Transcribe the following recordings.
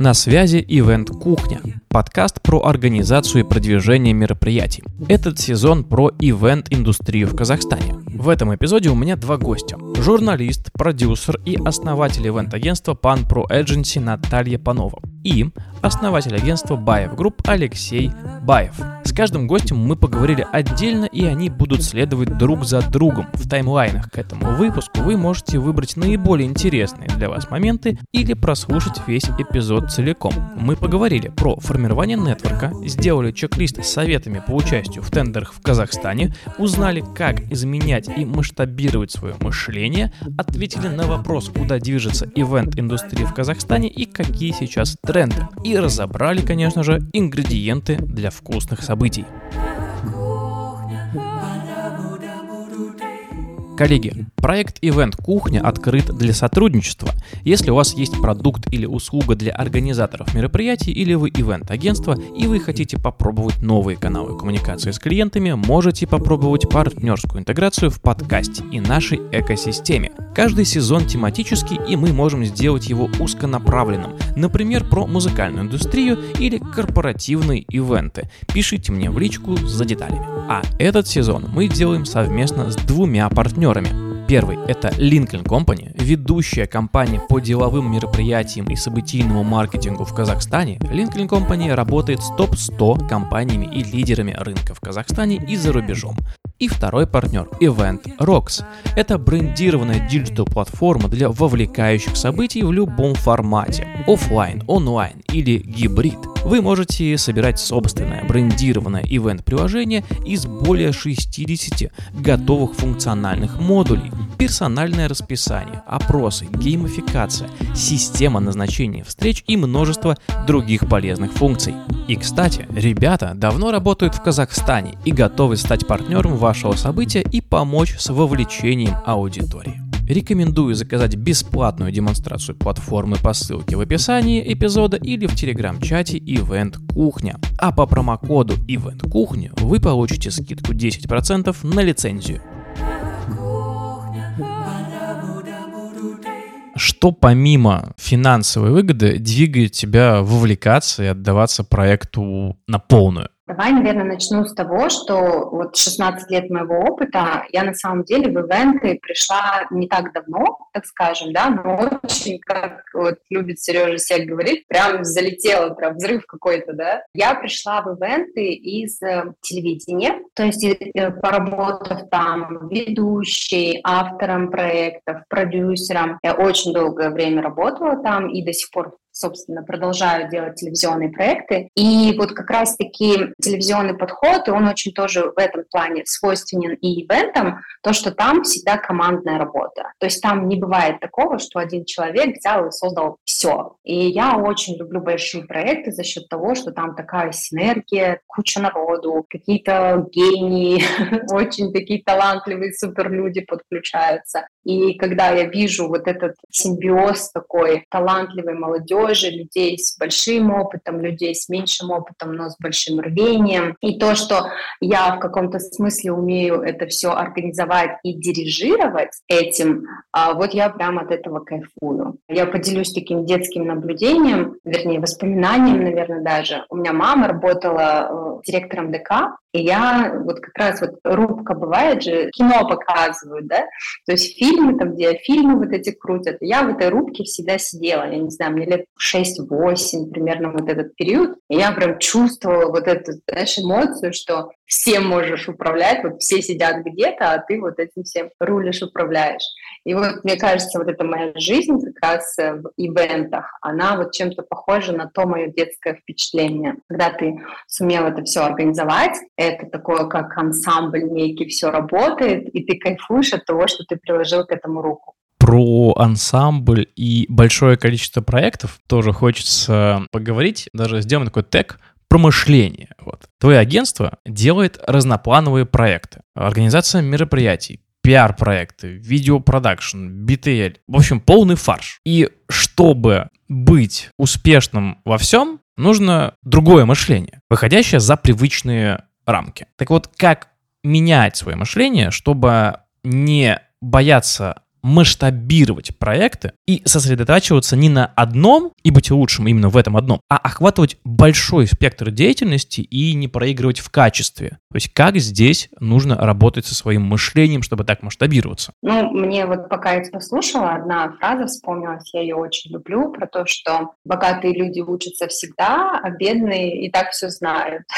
На связи Ивент Кухня, подкаст про организацию и продвижение мероприятий. Этот сезон про ивент-индустрию в Казахстане. В этом эпизоде у меня два гостя. Журналист, продюсер и основатель ивент-агентства Pan Pro Agency Наталья Панова и основатель агентства Baev Group Алексей Баев. С каждым гостем мы поговорили отдельно, и они будут следовать друг за другом. В таймлайнах к этому выпуску вы можете выбрать наиболее интересные для вас моменты или прослушать весь эпизод целиком. Мы поговорили про формирование нетворка, сделали чек-лист с советами по участию в тендерах в Казахстане, узнали, как изменять и масштабировать свое мышление, ответили на вопрос, куда движется ивент-индустрия в Казахстане и какие сейчас тренды. И разобрали, конечно же, ингредиенты для вкусных событий. Коллеги, проект Event Кухня открыт для сотрудничества. Если у вас есть продукт или услуга для организаторов мероприятий, или вы ивент-агентство, и вы хотите попробовать новые каналы коммуникации с клиентами, можете попробовать партнерскую интеграцию в подкасте и нашей экосистеме. Каждый сезон тематический, и мы можем сделать его узконаправленным. Например, про музыкальную индустрию или корпоративные ивенты. Пишите мне в личку за деталями. А этот сезон мы делаем совместно с двумя партнерами партнерами. Первый – это Lincoln Company, ведущая компания по деловым мероприятиям и событийному маркетингу в Казахстане. Lincoln Company работает с топ-100 компаниями и лидерами рынка в Казахстане и за рубежом. И второй партнер – Event Rocks. Это брендированная диджитал-платформа для вовлекающих событий в любом формате – офлайн, онлайн или гибрид. Вы можете собирать собственное брендированное ивент-приложение из более 60 готовых функциональных модулей, персональное расписание, опросы, геймификация, система назначения встреч и множество других полезных функций. И, кстати, ребята давно работают в Казахстане и готовы стать партнером вашего события и помочь с вовлечением аудитории. Рекомендую заказать бесплатную демонстрацию платформы по ссылке в описании эпизода или в телеграм-чате Event Кухня. А по промокоду Event Кухня вы получите скидку 10% на лицензию. Что помимо финансовой выгоды двигает тебя вовлекаться и отдаваться проекту на полную? Давай, наверное, начну с того, что вот 16 лет моего опыта, я на самом деле в ивенты пришла не так давно, так скажем, да, но очень, как вот любит Сережа всех говорить, прям залетела, прям взрыв какой-то, да. Я пришла в ивенты из э, телевидения, то есть э, поработав там ведущей, автором проектов, продюсером. Я очень долгое время работала там и до сих пор собственно, продолжаю делать телевизионные проекты. И вот как раз-таки телевизионный подход, и он очень тоже в этом плане свойственен и ивентам, то, что там всегда командная работа. То есть там не бывает такого, что один человек взял и создал все. И я очень люблю большие проекты за счет того, что там такая синергия, куча народу, какие-то гении, очень такие талантливые суперлюди подключаются. И когда я вижу вот этот симбиоз такой талантливой молодежи, людей с большим опытом, людей с меньшим опытом, но с большим рвением, и то, что я в каком-то смысле умею это все организовать и дирижировать этим, а вот я прям от этого кайфую. Я поделюсь таким детским наблюдением, вернее, воспоминанием, наверное, даже. У меня мама работала э, директором ДК, и я вот как раз вот рубка бывает же, кино показывают, да, то есть фильмы там, где фильмы вот эти крутят. Я в этой рубке всегда сидела, я не знаю, мне лет 6-8 примерно вот этот период. И я прям чувствовала вот эту, знаешь, эмоцию, что всем можешь управлять, вот все сидят где-то, а ты вот этим всем рулишь, управляешь. И вот мне кажется, вот эта моя жизнь как раз э, в ивентах, она вот чем-то похожа на то мое детское впечатление. Когда ты сумел это все организовать, это такое, как ансамбль некий, все работает, и ты кайфуешь от того, что ты приложил к этому руку про ансамбль и большое количество проектов тоже хочется поговорить, даже сделаем такой тег про мышление. Вот. Твое агентство делает разноплановые проекты. Организация мероприятий, пиар-проекты, видеопродакшн, BTL. В общем, полный фарш. И чтобы быть успешным во всем, нужно другое мышление, выходящее за привычные рамки. Так вот, как менять свое мышление, чтобы не бояться масштабировать проекты и сосредотачиваться не на одном и быть лучшим именно в этом одном, а охватывать большой спектр деятельности и не проигрывать в качестве. То есть как здесь нужно работать со своим мышлением, чтобы так масштабироваться? Ну, мне вот пока я тебя слушала, одна фраза вспомнилась, я ее очень люблю, про то, что богатые люди учатся всегда, а бедные и так все знают.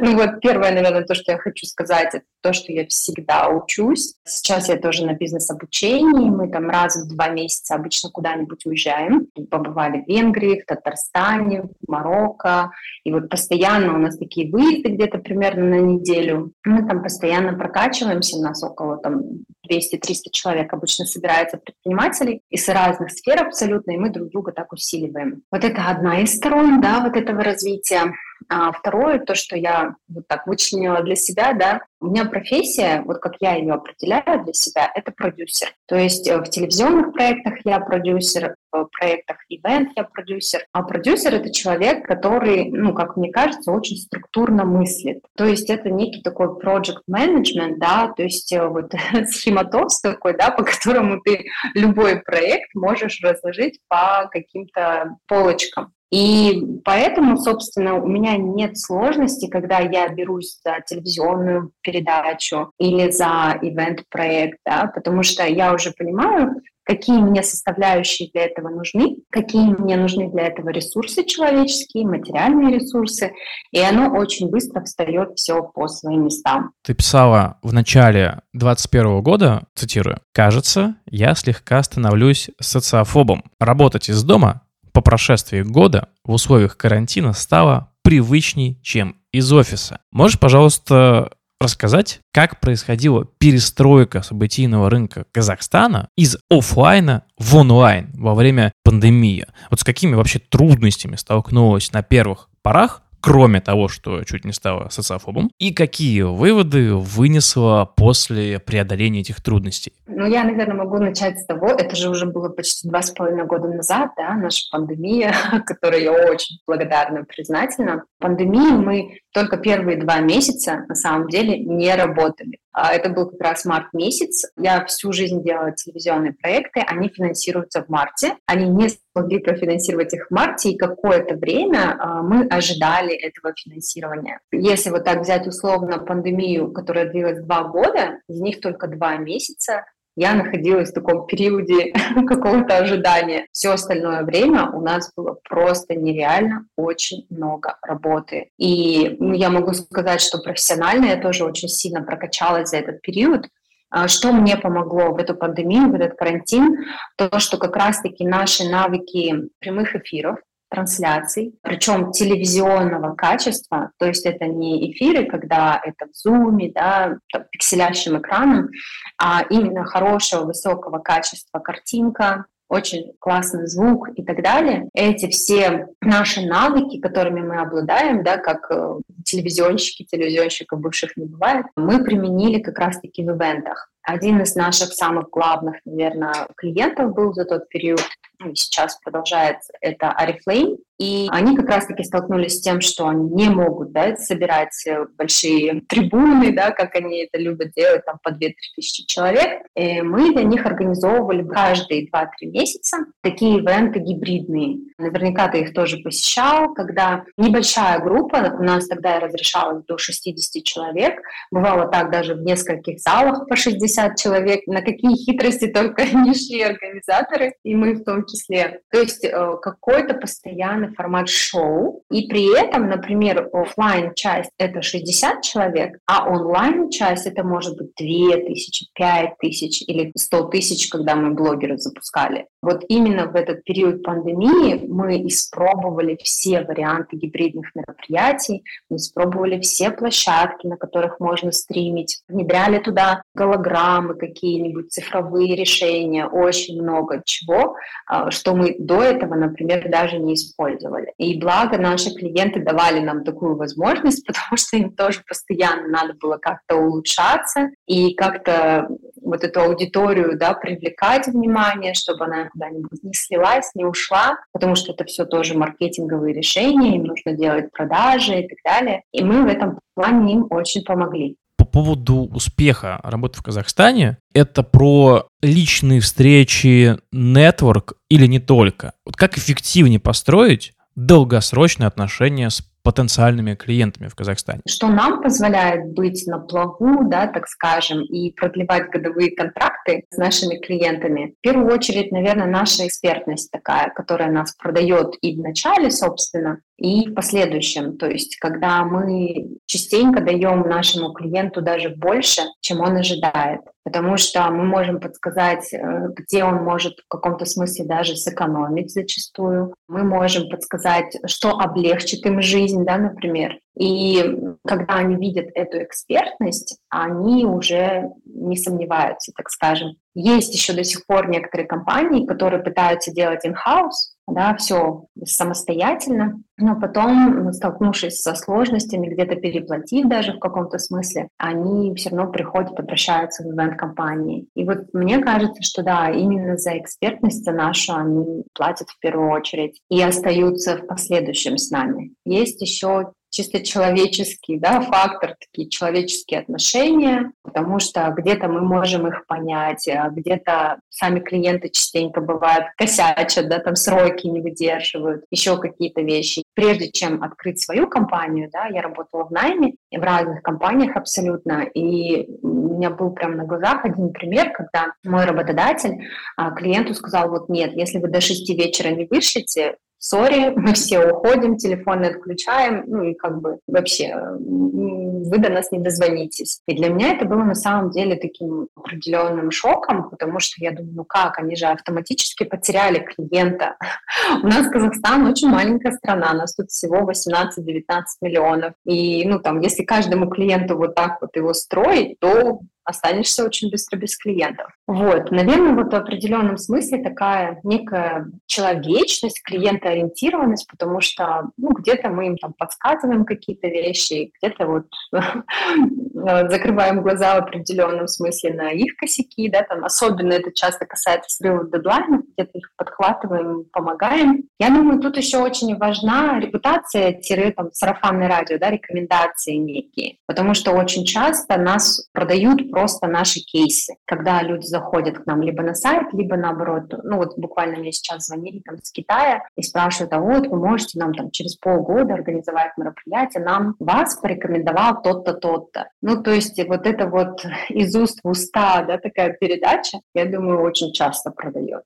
Ну вот первое, наверное, то, что я хочу сказать, это то, что я всегда учусь. Сейчас я тоже на бизнес-обучении, мы там раз в два месяца обычно куда-нибудь уезжаем. Побывали в Венгрии, в Татарстане, в Марокко, и вот постоянно у нас такие выезды где-то примерно на неделю. Мы там постоянно прокачиваемся, у нас около там 200-300 человек обычно собирается предпринимателей из разных сфер абсолютно, и мы друг друга так усиливаем. Вот это одна из сторон, да, вот этого развития. А второе, то, что я вот так вычленила для себя, да, у меня профессия, вот как я ее определяю для себя, это продюсер. То есть э, в телевизионных проектах я продюсер, в проектах ивент я продюсер. А продюсер — это человек, который, ну, как мне кажется, очень структурно мыслит. То есть это некий такой project management, да, то есть э, вот схематоз такой, да, по которому ты любой проект можешь разложить по каким-то полочкам. И поэтому, собственно, у меня нет сложности, когда я берусь за телевизионную передачу или за ивент-проект, да, потому что я уже понимаю, какие мне составляющие для этого нужны, какие мне нужны для этого ресурсы человеческие, материальные ресурсы, и оно очень быстро встает все по своим местам. Ты писала в начале 2021 года, цитирую, «Кажется, я слегка становлюсь социофобом. Работать из дома по прошествии года в условиях карантина стало привычней, чем из офиса. Можешь, пожалуйста, рассказать, как происходила перестройка событийного рынка Казахстана из офлайна в онлайн во время пандемии? Вот с какими вообще трудностями столкнулась на первых порах кроме того, что чуть не стала социофобом, и какие выводы вынесла после преодоления этих трудностей? Ну, я, наверное, могу начать с того, это же уже было почти два с половиной года назад, да, наша пандемия, которой я очень благодарна, признательна. Пандемии мы только первые два месяца, на самом деле, не работали. А, это был как раз март месяц. Я всю жизнь делала телевизионные проекты, они финансируются в марте. Они не смогли профинансировать их в марте, и какое-то время а, мы ожидали этого финансирования. Если вот так взять условно пандемию, которая длилась два года, из них только два месяца я находилась в таком периоде какого-то ожидания. Все остальное время у нас было просто нереально очень много работы. И ну, я могу сказать, что профессионально я тоже очень сильно прокачалась за этот период. А, что мне помогло в эту пандемию, в этот карантин? То, что как раз-таки наши навыки прямых эфиров, трансляций, причем телевизионного качества, то есть это не эфиры, когда это в зуме, да, там, пикселящим экраном, а именно хорошего, высокого качества картинка, очень классный звук и так далее. Эти все наши навыки, которыми мы обладаем, да, как э, телевизионщики, телевизионщиков бывших не бывает, мы применили как раз-таки в ивентах. Один из наших самых главных, наверное, клиентов был за тот период, ну, сейчас продолжается, это Арифлейм. И они как раз-таки столкнулись с тем, что они не могут да, собирать большие трибуны, да, как они это любят делать, там по 2-3 тысячи человек. И мы для них организовывали каждые 2-3 месяца такие ивенты гибридные. Наверняка ты их тоже посещал, когда небольшая группа, у нас тогда разрешалось до 60 человек, бывало так даже в нескольких залах по 60 человек, на какие хитрости только не шли организаторы, и мы в том числе. То есть э, какой-то постоянный формат шоу, и при этом, например, офлайн часть это 60 человек, а онлайн часть это может быть 2 тысячи, 5 тысяч или 100 тысяч, когда мы блогеры запускали. Вот именно в этот период пандемии мы испробовали все варианты гибридных мероприятий, мы испробовали все площадки, на которых можно стримить, внедряли туда голограммы какие-нибудь, цифровые решения, очень много чего, а, что мы до этого, например, даже не использовали. И благо наши клиенты давали нам такую возможность, потому что им тоже постоянно надо было как-то улучшаться и как-то вот эту аудиторию да, привлекать внимание, чтобы она куда-нибудь не слилась, не ушла, потому что это все тоже маркетинговые решения, им нужно делать продажи и так далее. И мы в этом плане им очень помогли поводу успеха работы в Казахстане. Это про личные встречи, нетворк или не только? Вот как эффективнее построить долгосрочные отношения с потенциальными клиентами в Казахстане? Что нам позволяет быть на плаву, да, так скажем, и продлевать годовые контракты с нашими клиентами? В первую очередь, наверное, наша экспертность такая, которая нас продает и в начале, собственно, и в последующем. То есть, когда мы частенько даем нашему клиенту даже больше, чем он ожидает потому что мы можем подсказать, э, где он может в каком-то смысле даже сэкономить зачастую. Мы можем подсказать, что облегчит им жизнь, да, например. И когда они видят эту экспертность, они уже не сомневаются, так скажем. Есть еще до сих пор некоторые компании, которые пытаются делать in-house, да, все самостоятельно, но потом, столкнувшись со сложностями, где-то переплатив даже в каком-то смысле, они все равно приходят, обращаются в ивент-компании. И вот мне кажется, что да, именно за экспертность нашу они платят в первую очередь и остаются в последующем с нами. Есть еще чисто человеческий да, фактор, такие человеческие отношения, потому что где-то мы можем их понять, а где-то сами клиенты частенько бывают косячат, да, там сроки не выдерживают, еще какие-то вещи. Прежде чем открыть свою компанию, да, я работала в найме, в разных компаниях абсолютно, и у меня был прямо на глазах один пример, когда мой работодатель а, клиенту сказал, вот нет, если вы до шести вечера не вышлите, сори, мы все уходим, телефоны отключаем, ну и как бы вообще вы до нас не дозвонитесь. И для меня это было на самом деле таким определенным шоком, потому что я думаю, ну как, они же автоматически потеряли клиента. У нас Казахстан очень маленькая страна, нас тут всего 18-19 миллионов. И, ну там, если каждому клиенту вот так вот его строить, то останешься очень быстро без клиентов. Вот, наверное, вот в определенном смысле такая некая человечность, клиентоориентированность, потому что ну, где-то мы им там подсказываем какие-то вещи, где-то вот закрываем глаза в определенном смысле на их косяки, да, там особенно это часто касается срывов дедлайнов, где-то их подхватываем, помогаем. Я думаю, тут еще очень важна репутация-там сарафанное радио, да, рекомендации некие, потому что очень часто нас продают просто наши кейсы, когда люди заходят к нам либо на сайт, либо наоборот, ну вот буквально мне сейчас звонили там с Китая и спрашивают, а вот вы можете нам там через полгода организовать мероприятие, нам вас порекомендовал тот-то, тот-то. Ну то есть вот это вот из уст в уста, да, такая передача, я думаю, очень часто продает.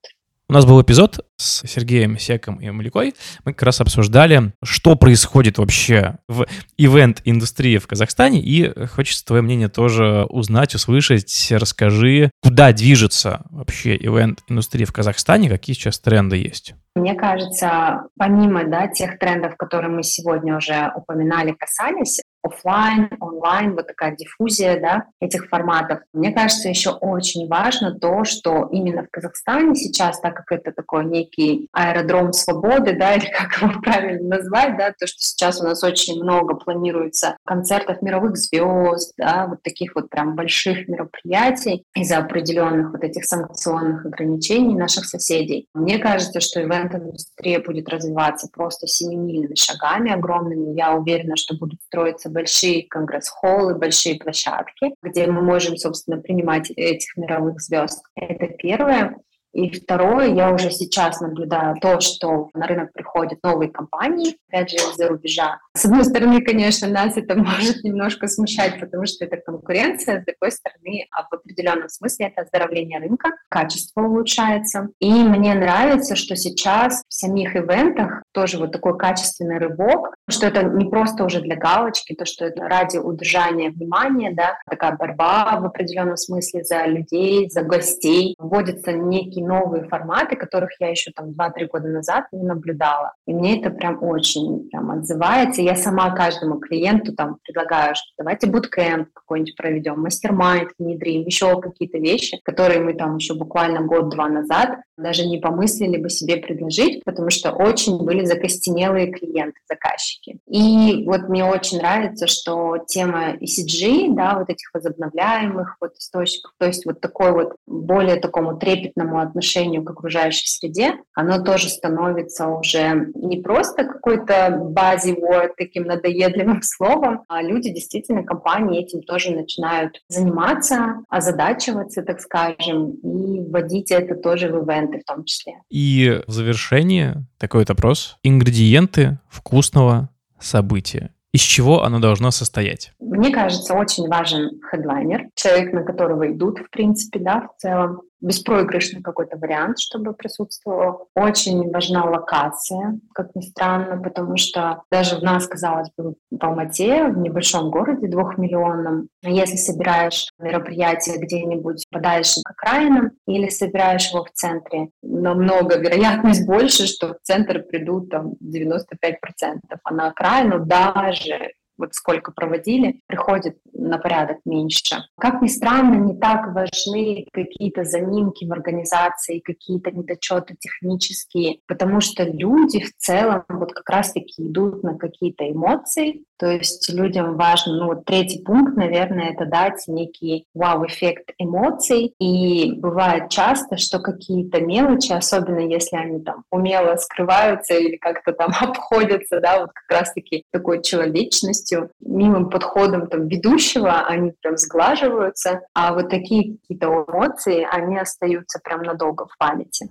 У нас был эпизод с Сергеем Секом и Малякой. Мы как раз обсуждали, что происходит вообще в ивент-индустрии в Казахстане. И хочется твое мнение тоже узнать, услышать. Расскажи, куда движется вообще ивент-индустрия в Казахстане, какие сейчас тренды есть. Мне кажется, помимо да, тех трендов, которые мы сегодня уже упоминали, касались, офлайн, онлайн, вот такая диффузия да, этих форматов. Мне кажется, еще очень важно то, что именно в Казахстане сейчас, так как это такой некий аэродром свободы, да, или как его правильно назвать, да, то, что сейчас у нас очень много планируется концертов мировых звезд, да, вот таких вот прям больших мероприятий из-за определенных вот этих санкционных ограничений наших соседей. Мне кажется, что ивент-индустрия будет развиваться просто семимильными шагами огромными. Я уверена, что будут строиться большие конгресс-холлы, большие площадки, где мы можем, собственно, принимать этих мировых звезд. Это первое. И второе, я уже сейчас наблюдаю то, что на рынок приходят новые компании, опять же, из-за рубежа. С одной стороны, конечно, нас это может немножко смущать, потому что это конкуренция, с другой стороны, а в определенном смысле это оздоровление рынка, качество улучшается. И мне нравится, что сейчас в самих ивентах тоже вот такой качественный рывок, что это не просто уже для галочки, то, что это ради удержания внимания, да, такая борьба в определенном смысле за людей, за гостей, вводится некий такие новые форматы, которых я еще там 2-3 года назад не наблюдала. И мне это прям очень прям отзывается. Я сама каждому клиенту там предлагаю, что давайте буткемп какой-нибудь проведем, мастер-майнд внедрим, еще какие-то вещи, которые мы там еще буквально год-два назад даже не помыслили бы себе предложить, потому что очень были были закостенелые клиенты, заказчики. И вот мне очень нравится, что тема ECG, да, вот этих возобновляемых вот источников, то есть вот такой вот более такому трепетному отношению к окружающей среде, оно тоже становится уже не просто какой-то базовый таким надоедливым словом, а люди действительно, компании этим тоже начинают заниматься, озадачиваться, так скажем, и вводить это тоже в ивенты в том числе. И в завершение такой вот опрос. Ингредиенты вкусного события из чего оно должно состоять? Мне кажется, очень важен хедлайнер, человек, на которого идут, в принципе, да, в целом беспроигрышный какой-то вариант, чтобы присутствовал. Очень важна локация, как ни странно, потому что даже в нас, казалось бы, в Алмате, в небольшом городе двухмиллионном, если собираешь мероприятие где-нибудь подальше к окраинам или собираешь его в центре, намного вероятность больше, что в центр придут там 95%, а на окраину даже вот сколько проводили, приходит на порядок меньше. Как ни странно, не так важны какие-то заминки в организации, какие-то недочеты технические, потому что люди в целом вот как раз-таки идут на какие-то эмоции, то есть людям важно, ну вот третий пункт, наверное, это дать некий вау-эффект эмоций. И бывает часто, что какие-то мелочи, особенно если они там умело скрываются или как-то там обходятся, да, вот как раз-таки такой человечностью, милым подходом там ведущего, они прям сглаживаются, а вот такие какие-то эмоции, они остаются прям надолго в памяти.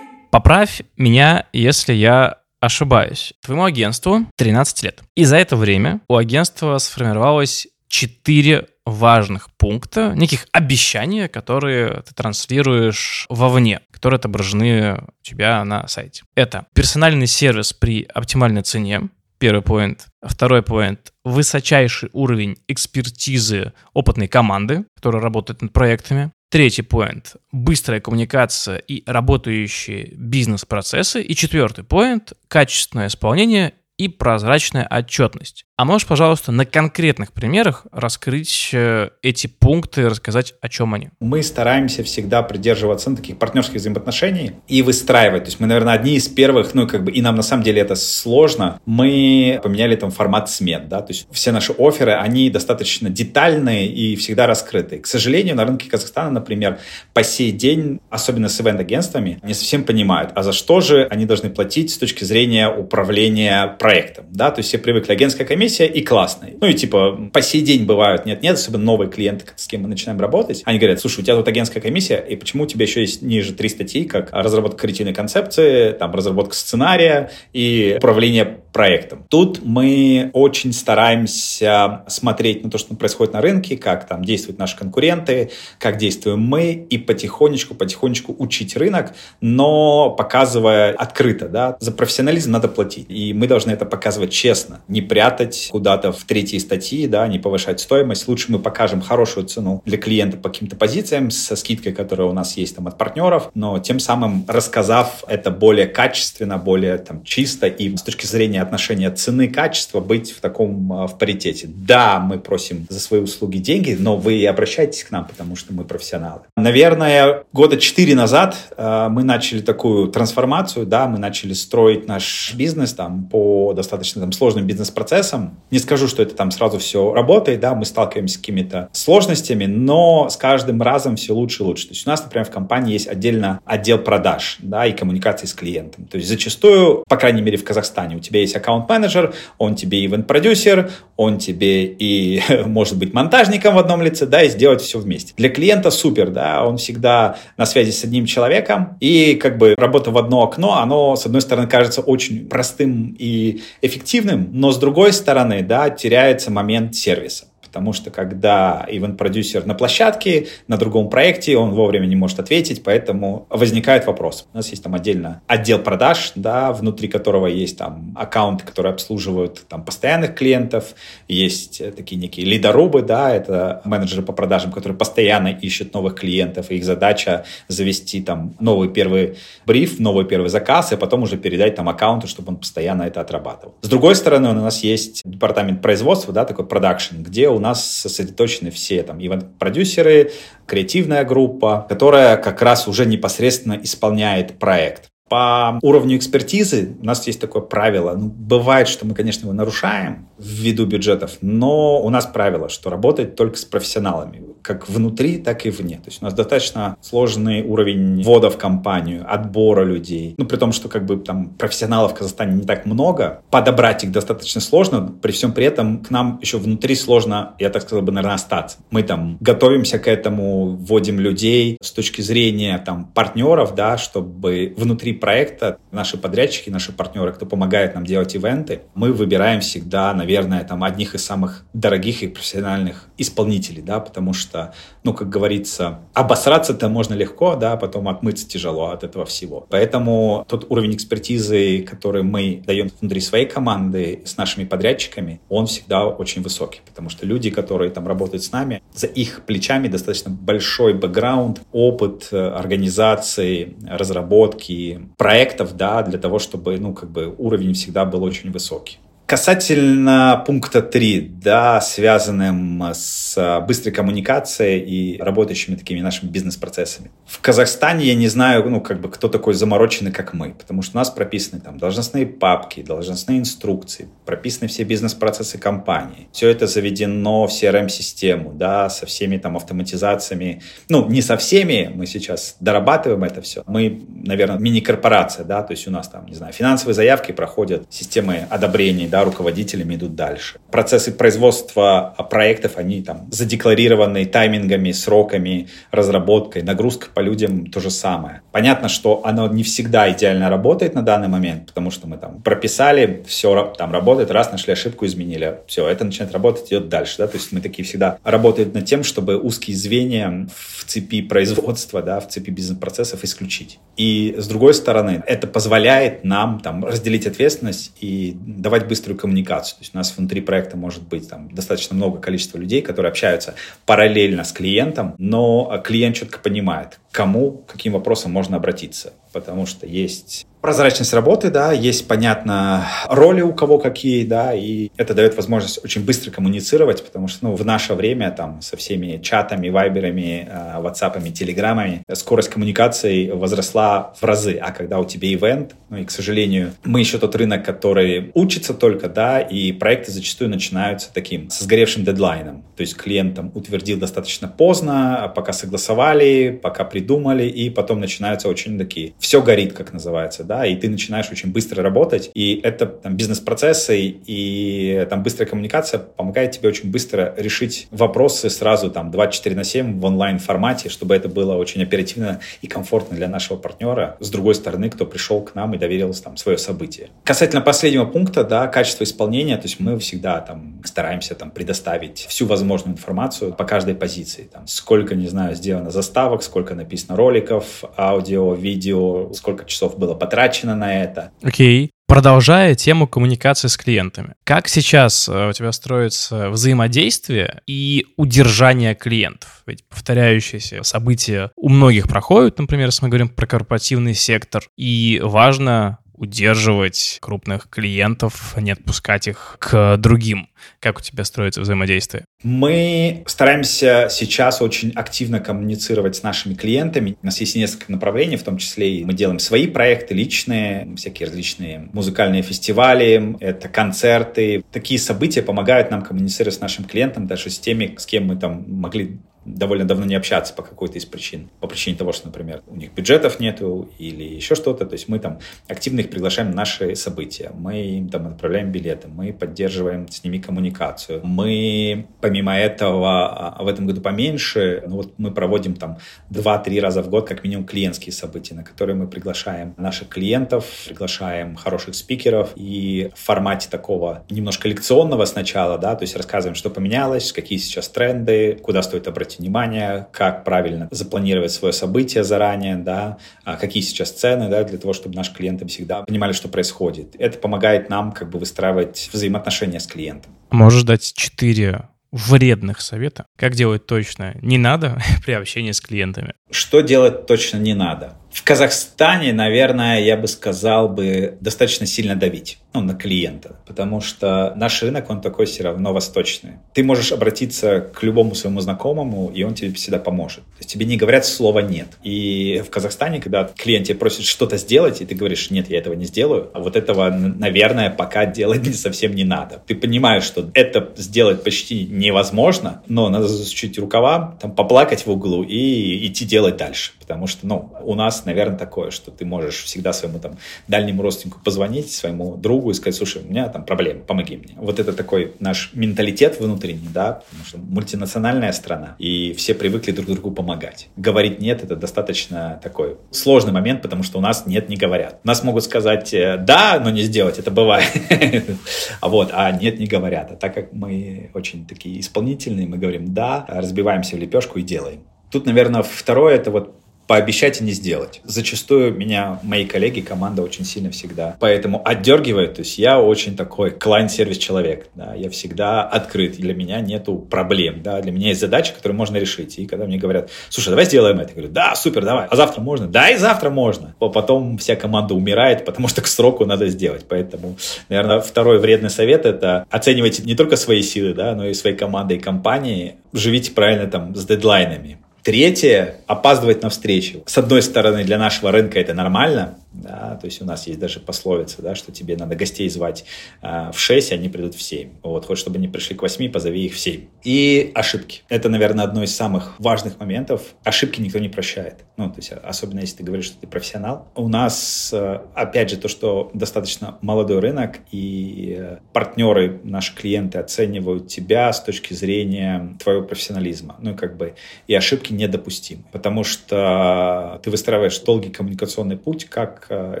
Поправь меня, если я ошибаюсь. Твоему агентству 13 лет. И за это время у агентства сформировалось 4 важных пункта, неких обещаний, которые ты транслируешь вовне, которые отображены у тебя на сайте. Это персональный сервис при оптимальной цене, первый поинт. Второй поинт — высочайший уровень экспертизы опытной команды, которая работает над проектами. Третий поинт – быстрая коммуникация и работающие бизнес-процессы. И четвертый поинт – качественное исполнение и прозрачная отчетность. А можешь, пожалуйста, на конкретных примерах раскрыть э, эти пункты, рассказать, о чем они? Мы стараемся всегда придерживаться ну, таких партнерских взаимоотношений и выстраивать. То есть мы, наверное, одни из первых, ну, как бы, и нам на самом деле это сложно. Мы поменяли там формат смет, да, то есть все наши оферы, они достаточно детальные и всегда раскрыты. К сожалению, на рынке Казахстана, например, по сей день, особенно с ивент-агентствами, не совсем понимают, а за что же они должны платить с точки зрения управления проектом, да, то есть все привыкли агентская комиссия, комиссия и классный. Ну и типа по сей день бывают нет-нет, особенно новые клиенты, с кем мы начинаем работать. Они говорят, слушай, у тебя тут агентская комиссия, и почему у тебя еще есть ниже три статьи, как разработка креативной концепции, там разработка сценария и управление проектом. Тут мы очень стараемся смотреть на то, что происходит на рынке, как там действуют наши конкуренты, как действуем мы, и потихонечку, потихонечку учить рынок, но показывая открыто, да, за профессионализм надо платить. И мы должны это показывать честно, не прятать уходить куда-то в третьи статьи, да, не повышать стоимость. Лучше мы покажем хорошую цену для клиента по каким-то позициям со скидкой, которая у нас есть там от партнеров, но тем самым рассказав это более качественно, более там чисто и с точки зрения отношения цены-качества быть в таком а, в паритете. Да, мы просим за свои услуги деньги, но вы обращайтесь к нам, потому что мы профессионалы. Наверное, года четыре назад э, мы начали такую трансформацию, да, мы начали строить наш бизнес там по достаточно там сложным бизнес-процессам, не скажу, что это там сразу все работает, да, мы сталкиваемся с какими-то сложностями, но с каждым разом все лучше и лучше. То есть у нас, например, в компании есть отдельно отдел продаж, да, и коммуникации с клиентом. То есть зачастую, по крайней мере в Казахстане, у тебя есть аккаунт-менеджер, он тебе ивент-продюсер, он тебе и, может быть, монтажником в одном лице, да, и сделать все вместе. Для клиента супер, да, он всегда на связи с одним человеком, и как бы работа в одно окно, оно, с одной стороны, кажется очень простым и эффективным, но с другой стороны, стороны, да, теряется момент сервиса. Потому что когда ивент-продюсер на площадке, на другом проекте, он вовремя не может ответить, поэтому возникает вопрос. У нас есть там отдельно отдел продаж, да, внутри которого есть там аккаунты, которые обслуживают там постоянных клиентов, есть э, такие некие лидорубы, да, это менеджеры по продажам, которые постоянно ищут новых клиентов, и их задача завести там новый первый бриф, новый первый заказ, и потом уже передать там аккаунту, чтобы он постоянно это отрабатывал. С другой стороны, у нас есть департамент производства, да, такой продакшн, где у нас сосредоточены все там ивент-продюсеры, креативная группа, которая как раз уже непосредственно исполняет проект. По уровню экспертизы у нас есть такое правило. Ну, бывает, что мы, конечно, его нарушаем ввиду бюджетов, но у нас правило, что работать только с профессионалами, как внутри, так и вне. То есть у нас достаточно сложный уровень ввода в компанию, отбора людей. Ну, при том, что как бы там профессионалов в Казахстане не так много, подобрать их достаточно сложно, при всем при этом к нам еще внутри сложно, я так сказал бы, наверное, остаться. Мы там готовимся к этому, вводим людей с точки зрения там партнеров, да, чтобы внутри проекта наши подрядчики, наши партнеры, кто помогает нам делать ивенты, мы выбираем всегда, наверное, там одних из самых дорогих и профессиональных исполнителей, да, потому что, ну, как говорится, обосраться-то можно легко, да, потом отмыться тяжело от этого всего. Поэтому тот уровень экспертизы, который мы даем внутри своей команды с нашими подрядчиками, он всегда очень высокий, потому что люди, которые там работают с нами, за их плечами достаточно большой бэкграунд, опыт э, организации, разработки, проектов, да, для того, чтобы, ну, как бы уровень всегда был очень высокий. Касательно пункта 3, да, связанным с быстрой коммуникацией и работающими такими нашими бизнес-процессами. В Казахстане я не знаю, ну, как бы, кто такой замороченный, как мы, потому что у нас прописаны там должностные папки, должностные инструкции, прописаны все бизнес-процессы компании. Все это заведено в CRM-систему, да, со всеми там автоматизациями. Ну, не со всеми, мы сейчас дорабатываем это все. Мы, наверное, мини-корпорация, да, то есть у нас там, не знаю, финансовые заявки проходят системы одобрения, да, да, руководителями идут дальше. Процессы производства проектов, они там задекларированы таймингами, сроками, разработкой, нагрузка по людям то же самое. Понятно, что оно не всегда идеально работает на данный момент, потому что мы там прописали, все там работает, раз нашли ошибку, изменили, все, это начинает работать, идет дальше, да, то есть мы такие всегда работают над тем, чтобы узкие звенья в цепи производства, да, в цепи бизнес-процессов исключить. И с другой стороны, это позволяет нам там разделить ответственность и давать быстрый быструю коммуникацию. То есть у нас внутри проекта может быть там, достаточно много количества людей, которые общаются параллельно с клиентом, но клиент четко понимает, кому, каким вопросом можно обратиться. Потому что есть прозрачность работы, да, есть, понятно, роли у кого какие, да, и это дает возможность очень быстро коммуницировать, потому что, ну, в наше время, там, со всеми чатами, вайберами, э, ватсапами, телеграммами, скорость коммуникации возросла в разы, а когда у тебя ивент, ну, и, к сожалению, мы еще тот рынок, который учится только, да, и проекты зачастую начинаются таким, со сгоревшим дедлайном, то есть клиент там утвердил достаточно поздно, пока согласовали, пока придумали, и потом начинаются очень такие, все горит, как называется, да, и ты начинаешь очень быстро работать, и это там бизнес-процессы и там быстрая коммуникация помогает тебе очень быстро решить вопросы сразу там 24 на 7 в онлайн-формате, чтобы это было очень оперативно и комфортно для нашего партнера, с другой стороны, кто пришел к нам и доверился там свое событие. Касательно последнего пункта, да, качество исполнения, то есть мы всегда там стараемся там предоставить всю возможную информацию по каждой позиции, там сколько, не знаю, сделано заставок, сколько написано роликов, аудио, видео, сколько часов было потрачено на это. Окей. Продолжая тему коммуникации с клиентами. Как сейчас э, у тебя строится взаимодействие и удержание клиентов? Ведь повторяющиеся события у многих проходят, например, если мы говорим про корпоративный сектор, и важно удерживать крупных клиентов, не отпускать их к другим. Как у тебя строится взаимодействие? Мы стараемся сейчас очень активно коммуницировать с нашими клиентами. У нас есть несколько направлений, в том числе и мы делаем свои проекты личные, всякие различные музыкальные фестивали, это концерты. Такие события помогают нам коммуницировать с нашим клиентом, даже с теми, с кем мы там могли довольно давно не общаться по какой-то из причин. По причине того, что, например, у них бюджетов нету или еще что-то. То есть мы там активно их приглашаем на наши события. Мы им там отправляем билеты, мы поддерживаем с ними коммуникацию. Мы, помимо этого, а, в этом году поменьше, ну вот мы проводим там 2-3 раза в год как минимум клиентские события, на которые мы приглашаем наших клиентов, приглашаем хороших спикеров и в формате такого немножко лекционного сначала, да, то есть рассказываем, что поменялось, какие сейчас тренды, куда стоит обратить внимание, как правильно запланировать свое событие заранее, да, а какие сейчас цены, да, для того, чтобы наши клиенты всегда понимали, что происходит. Это помогает нам как бы выстраивать взаимоотношения с клиентом. Можешь дать четыре вредных совета, как делать точно не надо при общении с клиентами? Что делать точно не надо? В Казахстане, наверное, я бы сказал бы достаточно сильно давить ну, на клиента, потому что наш рынок, он такой все равно восточный. Ты можешь обратиться к любому своему знакомому, и он тебе всегда поможет. То есть тебе не говорят слова «нет». И в Казахстане, когда клиент тебе просит что-то сделать, и ты говоришь «нет, я этого не сделаю», а вот этого, наверное, пока делать не совсем не надо. Ты понимаешь, что это сделать почти невозможно, но надо засучить рукава, там, поплакать в углу и идти делать дальше. Потому что, ну, у нас, наверное, такое, что ты можешь всегда своему там дальнему родственнику позвонить, своему другу и сказать, слушай, у меня там проблемы, помоги мне. Вот это такой наш менталитет внутренний, да, потому что мультинациональная страна, и все привыкли друг другу помогать. Говорить нет, это достаточно такой сложный момент, потому что у нас нет, не говорят. Нас могут сказать э, да, но не сделать, это бывает. А вот, а нет, не говорят. А так как мы очень такие исполнительные, мы говорим да, разбиваемся в лепешку и делаем. Тут, наверное, второе, это вот пообещать и не сделать. Зачастую меня мои коллеги, команда очень сильно всегда поэтому отдергивает. То есть я очень такой клиент-сервис человек. Да, я всегда открыт. Для меня нету проблем. Да, для меня есть задачи, которые можно решить. И когда мне говорят, слушай, давай сделаем это. Я говорю, да, супер, давай. А завтра можно? Да, и завтра можно. А потом вся команда умирает, потому что к сроку надо сделать. Поэтому, наверное, второй вредный совет это оценивайте не только свои силы, да, но и своей команды и компании. Живите правильно там с дедлайнами. Третье – опаздывать на встречу. С одной стороны, для нашего рынка это нормально, да, то есть у нас есть даже пословица, да, что тебе надо гостей звать э, в 6, а они придут в 7. Вот, хоть чтобы они пришли к 8, позови их в 7. И ошибки. Это, наверное, одно из самых важных моментов. Ошибки никто не прощает. Ну, то есть, особенно если ты говоришь, что ты профессионал. У нас, э, опять же, то, что достаточно молодой рынок, и э, партнеры, наши клиенты оценивают тебя с точки зрения твоего профессионализма. Ну, и как бы, и ошибки недопустимы. Потому что ты выстраиваешь долгий коммуникационный путь, как Э,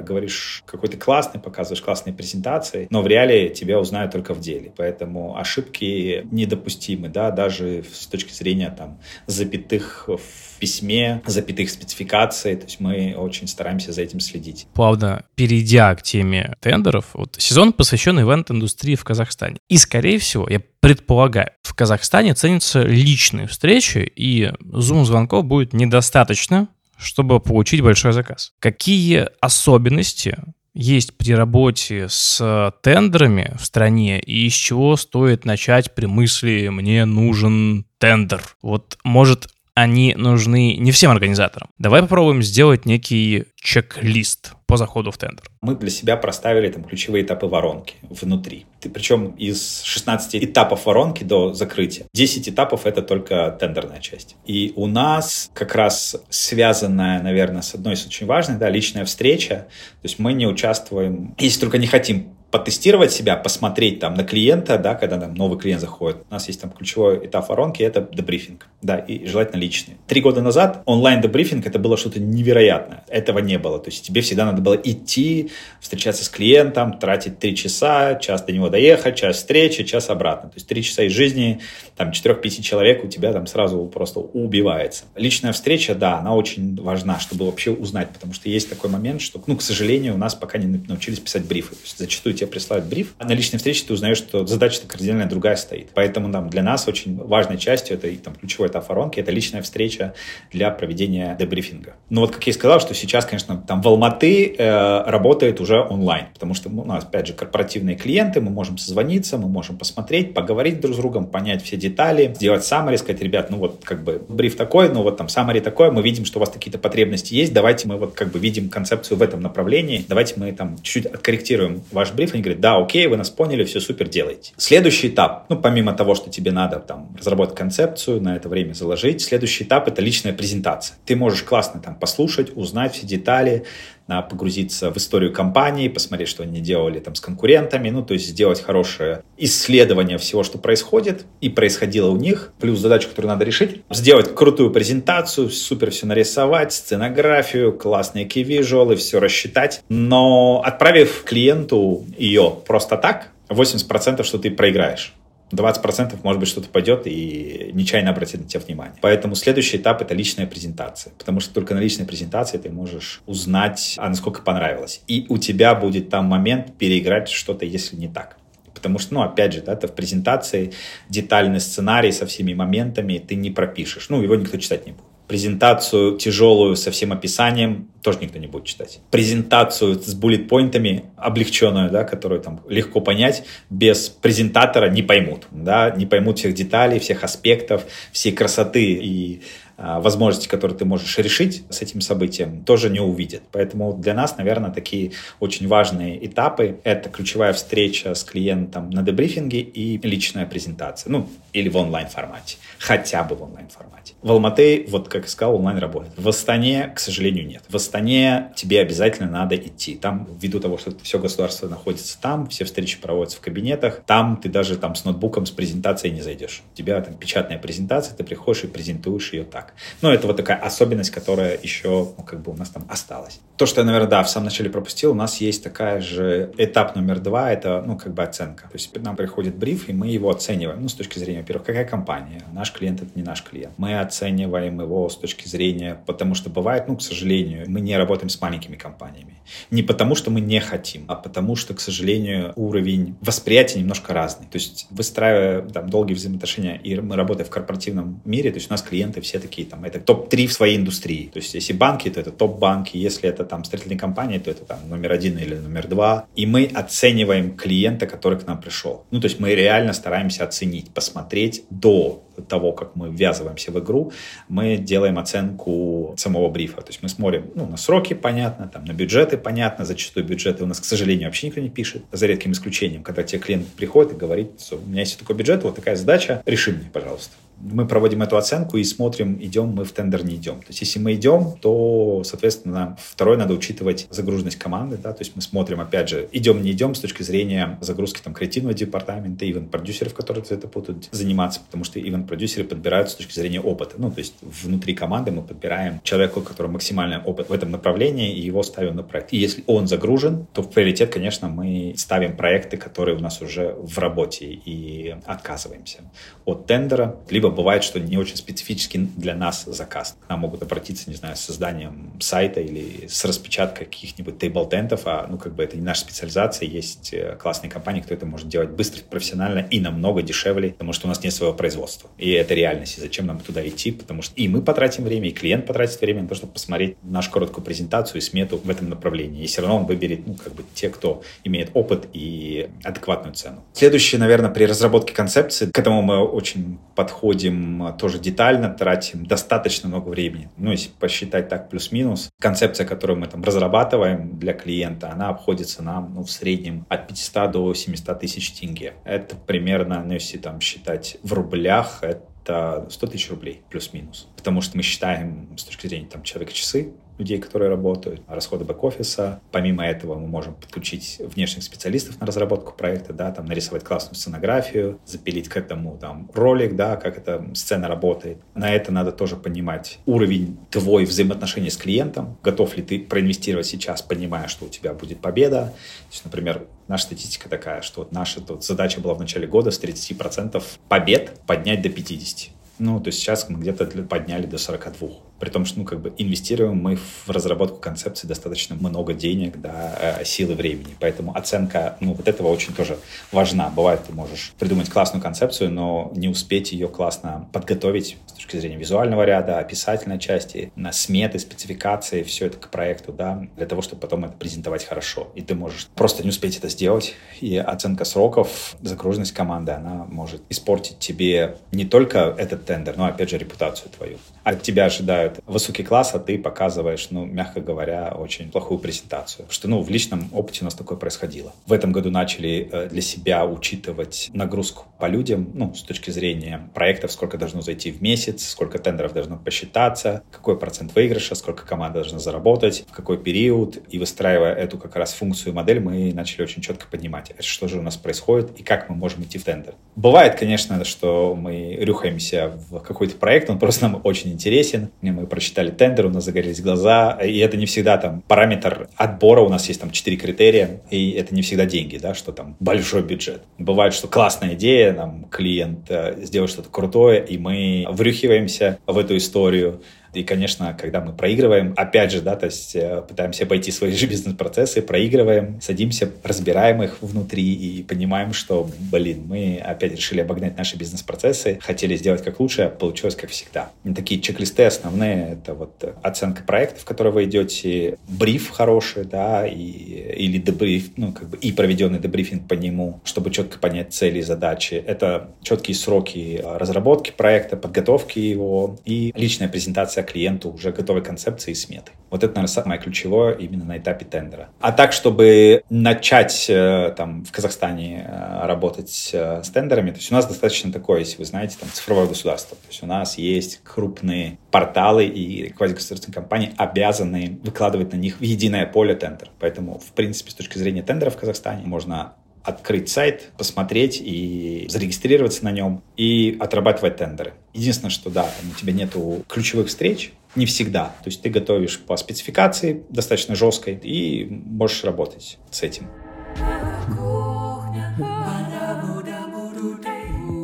говоришь какой-то классный, показываешь классные презентации, но в реале тебя узнают только в деле. Поэтому ошибки недопустимы, да, даже с точки зрения там запятых в письме, запятых спецификаций. То есть мы очень стараемся за этим следить. Плавно перейдя к теме тендеров, вот сезон посвящен ивент-индустрии в Казахстане. И, скорее всего, я предполагаю, в Казахстане ценятся личные встречи, и зум-звонков будет недостаточно чтобы получить большой заказ. Какие особенности есть при работе с тендерами в стране и с чего стоит начать при мысли «мне нужен тендер». Вот, может, они нужны не всем организаторам. Давай попробуем сделать некий чек-лист по заходу в тендер. Мы для себя проставили там ключевые этапы воронки внутри. Ты, причем из 16 этапов воронки до закрытия 10 этапов это только тендерная часть. И у нас как раз связанная, наверное, с одной из очень важных, да, личная встреча. То есть мы не участвуем, если только не хотим потестировать себя, посмотреть там на клиента, да, когда там новый клиент заходит. У нас есть там ключевой этап воронки, это дебрифинг, да, и желательно личный. Три года назад онлайн-дебрифинг это было что-то невероятное. Этого не было. То есть тебе всегда надо было идти, встречаться с клиентом, тратить три часа, час до него доехать, час встречи, час обратно. То есть три часа из жизни, там, четырех-пяти человек у тебя там сразу просто убивается. Личная встреча, да, она очень важна, чтобы вообще узнать, потому что есть такой момент, что, ну, к сожалению, у нас пока не научились писать брифы. То есть зачастую тебе присылают бриф, а на личной встрече ты узнаешь, что задача кардинально другая стоит. Поэтому там, для нас очень важной частью, это там ключевой этап воронки, это личная встреча для проведения дебрифинга. Но вот, как я и сказал, что сейчас, конечно, там в Алматы э, работает уже онлайн, потому что у нас, опять же, корпоративные клиенты, мы можем созвониться, мы можем посмотреть, поговорить друг с другом, понять все детали, сделать summary, сказать, ребят, ну вот как бы бриф такой, ну вот там summary такой, мы видим, что у вас какие-то потребности есть, давайте мы вот как бы видим концепцию в этом направлении, давайте мы там чуть-чуть откорректируем ваш бриф, они говорят, да, окей, вы нас поняли, все супер, делайте. Следующий этап, ну, помимо того, что тебе надо там разработать концепцию, на это время заложить, следующий этап — это личная презентация. Ты можешь классно там послушать, узнать все детали, погрузиться в историю компании, посмотреть, что они делали там с конкурентами, ну, то есть сделать хорошее исследование всего, что происходит и происходило у них, плюс задачу, которую надо решить, сделать крутую презентацию, супер все нарисовать, сценографию, классные visual, все рассчитать, но отправив клиенту ее просто так, 80% что ты проиграешь. 20% может быть что-то пойдет и нечаянно обратит на тебя внимание. Поэтому следующий этап это личная презентация. Потому что только на личной презентации ты можешь узнать, а насколько понравилось. И у тебя будет там момент переиграть что-то, если не так. Потому что, ну, опять же, да, это в презентации детальный сценарий со всеми моментами ты не пропишешь. Ну, его никто читать не будет. Презентацию тяжелую со всем описанием тоже никто не будет читать. Презентацию с буллет-поинтами облегченную, да, которую там легко понять, без презентатора не поймут, да, не поймут всех деталей, всех аспектов, всей красоты и возможности, которые ты можешь решить с этим событием, тоже не увидят. Поэтому для нас, наверное, такие очень важные этапы — это ключевая встреча с клиентом на дебрифинге и личная презентация. Ну, или в онлайн-формате. Хотя бы в онлайн-формате. В Алматы, вот как я сказал, онлайн работает. В Астане, к сожалению, нет. В Астане тебе обязательно надо идти. Там, ввиду того, что все государство находится там, все встречи проводятся в кабинетах, там ты даже там с ноутбуком, с презентацией не зайдешь. У тебя там печатная презентация, ты приходишь и презентуешь ее так. Ну, это вот такая особенность, которая еще, ну, как бы у нас там осталась. То, что я, наверное, да, в самом начале пропустил, у нас есть такая же этап номер два, это, ну, как бы оценка. То есть нам приходит бриф, и мы его оцениваем, ну, с точки зрения, во-первых, какая компания, наш клиент это не наш клиент. Мы оцениваем его с точки зрения, потому что бывает, ну, к сожалению, мы не работаем с маленькими компаниями. Не потому, что мы не хотим, а потому, что, к сожалению, уровень восприятия немножко разный. То есть, выстраивая там долгие взаимоотношения, и мы работаем в корпоративном мире, то есть у нас клиенты все такие там, это топ-3 в своей индустрии. То есть, если банки, то это топ-банки, если это там строительные компании, то это там номер один или номер два. И мы оцениваем клиента, который к нам пришел. Ну, то есть, мы реально стараемся оценить, посмотреть до того, как мы ввязываемся в игру, мы делаем оценку самого брифа. То есть мы смотрим ну, на сроки, понятно, там, на бюджеты, понятно. Зачастую бюджеты у нас, к сожалению, вообще никто не пишет. За редким исключением, когда тебе клиент приходит и говорит, что у меня есть такой бюджет, вот такая задача, реши мне, пожалуйста мы проводим эту оценку и смотрим, идем мы в тендер, не идем. То есть, если мы идем, то, соответственно, второе, надо учитывать загруженность команды, да, то есть мы смотрим, опять же, идем, не идем с точки зрения загрузки там креативного департамента, ивент-продюсеров, которые это будут заниматься, потому что ивент-продюсеры подбирают с точки зрения опыта. Ну, то есть, внутри команды мы подбираем человека, у которого максимальный опыт в этом направлении, и его ставим на проект. И если он загружен, то в приоритет, конечно, мы ставим проекты, которые у нас уже в работе, и отказываемся от тендера, либо либо бывает, что не очень специфический для нас заказ. К нам могут обратиться, не знаю, с созданием сайта или с распечаткой каких-нибудь тейбл-тентов, а ну как бы это не наша специализация, есть э, классные компании, кто это может делать быстро, профессионально и намного дешевле, потому что у нас нет своего производства. И это реальность, и зачем нам туда идти, потому что и мы потратим время, и клиент потратит время на то, чтобы посмотреть нашу короткую презентацию и смету в этом направлении. И все равно он выберет, ну, как бы те, кто имеет опыт и адекватную цену. Следующее, наверное, при разработке концепции, к этому мы очень подходим тоже детально, тратим достаточно много времени. Ну, если посчитать так плюс-минус, концепция, которую мы там разрабатываем для клиента, она обходится нам ну, в среднем от 500 до 700 тысяч тенге. Это примерно, ну, если там считать в рублях, это 100 тысяч рублей плюс-минус. Потому что мы считаем с точки зрения там человека-часы, людей, которые работают, расходы бэк-офиса. Помимо этого мы можем подключить внешних специалистов на разработку проекта, да, там нарисовать классную сценографию, запилить к этому там ролик, да, как эта сцена работает. На это надо тоже понимать уровень твой взаимоотношений с клиентом, готов ли ты проинвестировать сейчас, понимая, что у тебя будет победа. То есть, например, наша статистика такая, что вот наша тут задача была в начале года с 30% побед поднять до 50%. Ну, то есть сейчас мы где-то подняли до 42. При том, что, ну, как бы инвестируем мы в разработку концепции достаточно много денег, да, э, силы времени. Поэтому оценка, ну, вот этого очень тоже важна. Бывает, ты можешь придумать классную концепцию, но не успеть ее классно подготовить с точки зрения визуального ряда, описательной части, на сметы, спецификации, все это к проекту, да, для того, чтобы потом это презентовать хорошо. И ты можешь просто не успеть это сделать. И оценка сроков, загруженность команды, она может испортить тебе не только этот тендер, но, опять же, репутацию твою. От тебя ожидают предлагают высокий класс, а ты показываешь, ну, мягко говоря, очень плохую презентацию. Потому что, ну, в личном опыте у нас такое происходило. В этом году начали э, для себя учитывать нагрузку по людям, ну, с точки зрения проектов, сколько должно зайти в месяц, сколько тендеров должно посчитаться, какой процент выигрыша, сколько команда должна заработать, в какой период. И выстраивая эту как раз функцию и модель, мы начали очень четко поднимать, что же у нас происходит и как мы можем идти в тендер. Бывает, конечно, что мы рюхаемся в какой-то проект, он просто нам очень интересен, мы прочитали тендер, у нас загорелись глаза, и это не всегда там параметр отбора, у нас есть там четыре критерия, и это не всегда деньги, да, что там большой бюджет. Бывает, что классная идея, нам клиент э, сделает что-то крутое, и мы врюхиваемся в эту историю, И, конечно, когда мы проигрываем, опять же, да, то есть э, пытаемся обойти свои же бизнес-процессы, проигрываем, садимся, разбираем их внутри и понимаем, что, блин, мы опять решили обогнать наши бизнес-процессы, хотели сделать как лучше, а получилось как всегда. Такие чек-листы основные, это вот оценка проекта, в который вы идете, бриф хороший, да, и, или дебриф, ну, как бы и проведенный дебрифинг по нему, чтобы четко понять цели и задачи. Это четкие сроки разработки проекта, подготовки его и личная презентация клиенту уже готовой концепции и сметы. Вот это, наверное, самое ключевое именно на этапе тендера. А так, чтобы начать э, там в Казахстане э, работать э, с тендерами, то есть у нас достаточно такое, если вы знаете, там цифровое государство. То есть у нас есть крупные порталы и квазигосударственные компании обязаны выкладывать на них в единое поле тендер. Поэтому, в принципе, с точки зрения тендера в Казахстане можно открыть сайт, посмотреть и зарегистрироваться на нем и отрабатывать тендеры. Единственное, что да, там у тебя нету ключевых встреч, не всегда. То есть ты готовишь по спецификации достаточно жесткой и можешь работать с этим.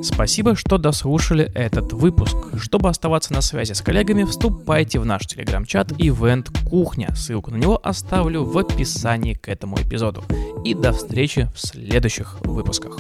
Спасибо, что дослушали этот выпуск. Чтобы оставаться на связи с коллегами, вступайте в наш телеграм-чат Event Кухня. Ссылку на него оставлю в описании к этому эпизоду. И до встречи в следующих выпусках.